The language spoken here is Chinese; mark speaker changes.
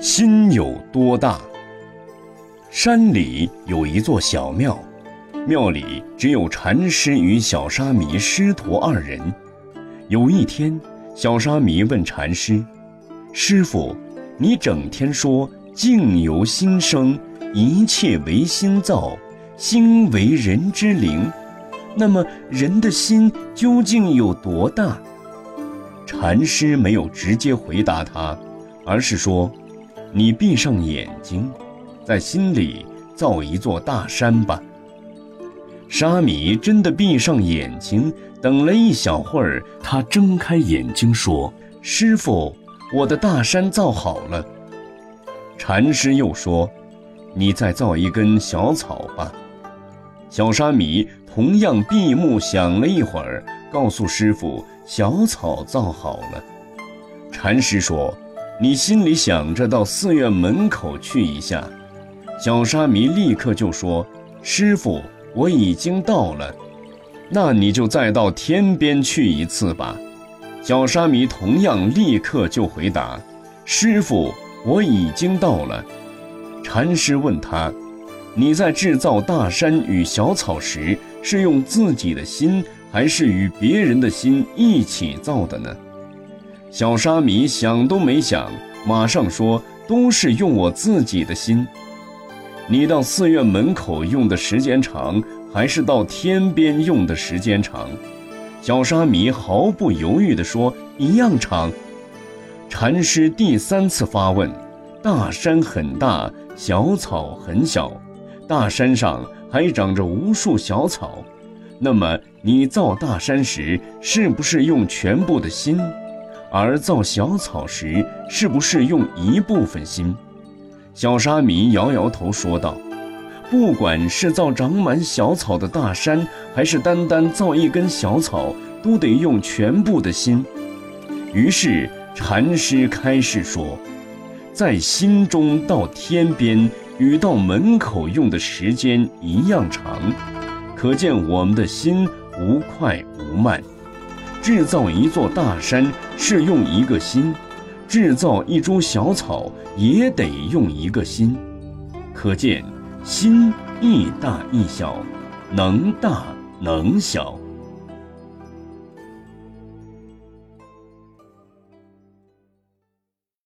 Speaker 1: 心有多大？山里有一座小庙，庙里只有禅师与小沙弥师徒二人。有一天，小沙弥问禅师：“师傅，你整天说境由心生，一切唯心造，心为人之灵，那么人的心究竟有多大？”禅师没有直接回答他，而是说。你闭上眼睛，在心里造一座大山吧。沙弥真的闭上眼睛，等了一小会儿，他睁开眼睛说：“师傅，我的大山造好了。”禅师又说：“你再造一根小草吧。”小沙弥同样闭目想了一会儿，告诉师傅：“小草造好了。”禅师说。你心里想着到寺院门口去一下，小沙弥立刻就说：“师傅，我已经到了。”那你就再到天边去一次吧。小沙弥同样立刻就回答：“师傅，我已经到了。”禅师问他：“你在制造大山与小草时，是用自己的心，还是与别人的心一起造的呢？”小沙弥想都没想，马上说：“都是用我自己的心。你到寺院门口用的时间长，还是到天边用的时间长？”小沙弥毫不犹豫地说：“一样长。”禅师第三次发问：“大山很大，小草很小，大山上还长着无数小草，那么你造大山时，是不是用全部的心？”而造小草时，是不是用一部分心？小沙弥摇摇头说道：“不管是造长满小草的大山，还是单单造一根小草，都得用全部的心。”于是禅师开始说：“在心中到天边，与到门口用的时间一样长，可见我们的心无快无慢。”制造一座大山是用一个心，制造一株小草也得用一个心，可见心亦大亦小，能大能小。